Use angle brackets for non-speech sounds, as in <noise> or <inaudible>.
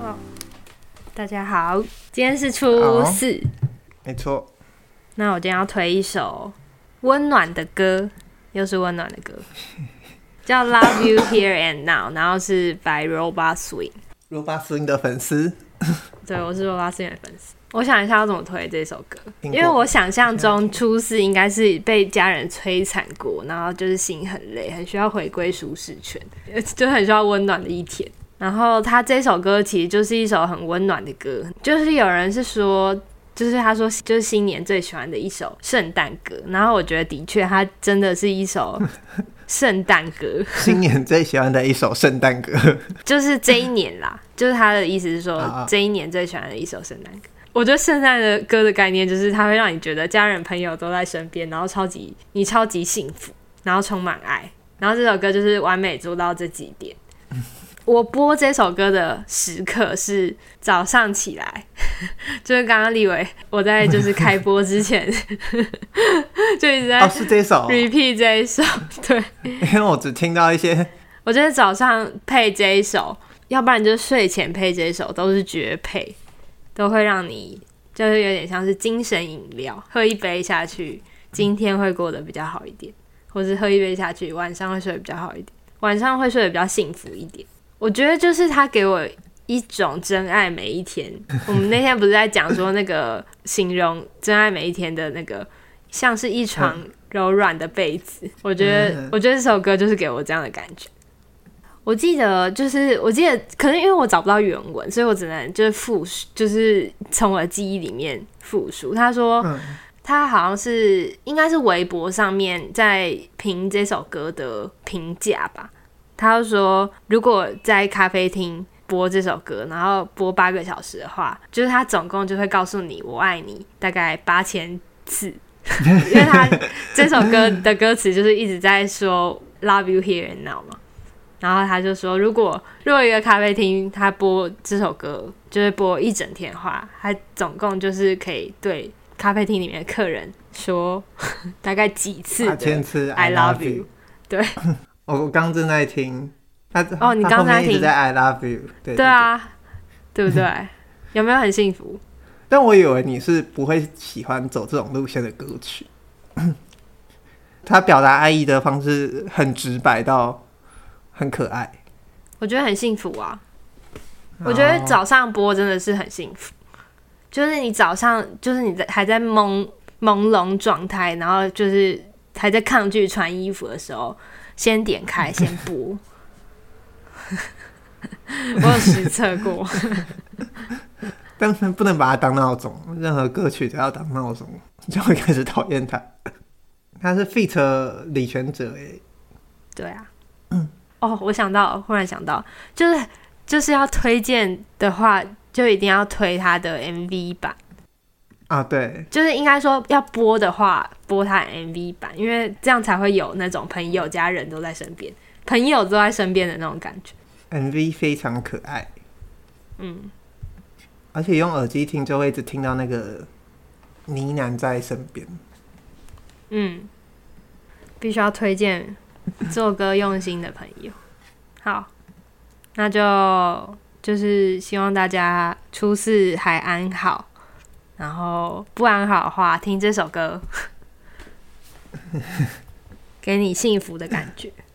哦，大家好，今天是初四，没错。那我今天要推一首温暖的歌，又是温暖的歌，叫《Love You Here and Now》，然后是 by Robot Swing，Robot Swing 的粉丝。对，我是 Robot Swing 的粉丝。我想一下要怎么推这首歌，因为我想象中初四应该是被家人摧残过，然后就是心很累，很需要回归舒适圈，<laughs> 就很需要温暖的一天。然后他这首歌其实就是一首很温暖的歌，就是有人是说，就是他说就是新年最喜欢的一首圣诞歌。然后我觉得的确，它真的是一首圣诞歌，新年最喜欢的一首圣诞歌，<laughs> 就是这一年啦，就是他的意思是说这一年最喜欢的一首圣诞歌。我觉得圣诞的歌的概念就是，它会让你觉得家人朋友都在身边，然后超级你超级幸福，然后充满爱。然后这首歌就是完美做到这几点。<laughs> 我播这首歌的时刻是早上起来，<laughs> 就是刚刚立伟我在就是开播之前 <laughs> 就一直在哦是这首 repeat 这一首，<laughs> 对，因为我只听到一些。我觉得早上配这一首，要不然就是睡前配这一首，都是绝配。都会让你就是有点像是精神饮料，喝一杯下去，今天会过得比较好一点，或是喝一杯下去，晚上会睡得比较好一点，晚上会睡得比较幸福一点。我觉得就是他给我一种真爱每一天。我们那天不是在讲说那个形容真爱每一天的那个，像是一床柔软的被子。我觉得，我觉得这首歌就是给我这样的感觉。我记得就是，我记得可能因为我找不到原文，所以我只能就是复述，就是从我的记忆里面复述。他说，嗯、他好像是应该是微博上面在评这首歌的评价吧。他就说，如果在咖啡厅播这首歌，然后播八个小时的话，就是他总共就会告诉你“我爱你”大概八千次，<laughs> 因为他这首歌的歌词就是一直在说 “Love you here and now” 嘛。然后他就说，如果如果一个咖啡厅他播这首歌，就是播一整天的话，他总共就是可以对咖啡厅里面的客人说 <laughs> 大概几次的 “I 千次 <laughs> I love you”。对，我刚正在听他哦，你刚在听在 “I love you”，对对啊，对不对？有没有很幸福？但我以为你是不会喜欢走这种路线的歌曲，<clears throat> 他表达爱意的方式很直白到。很可爱，我觉得很幸福啊！我觉得早上播真的是很幸福，就是你早上就是你在还在朦朦胧状态，然后就是还在抗拒穿衣服的时候，先点开先播，<laughs> 我有实测过，但是不能把它当闹钟，任何歌曲都要当闹钟，<laughs> 就会开始讨厌它。<laughs> 他是 feat. 李权哲诶，对啊，嗯。哦，我想到，忽然想到，就是就是要推荐的话，就一定要推他的 MV 版啊，对，就是应该说要播的话，播他 MV 版，因为这样才会有那种朋友、家人都在身边，朋友都在身边的那种感觉。MV 非常可爱，嗯，而且用耳机听就会一直听到那个呢喃在身边，嗯，必须要推荐。做歌用心的朋友，好，那就就是希望大家初四还安好，然后不安好的话，听这首歌，<laughs> 给你幸福的感觉。好，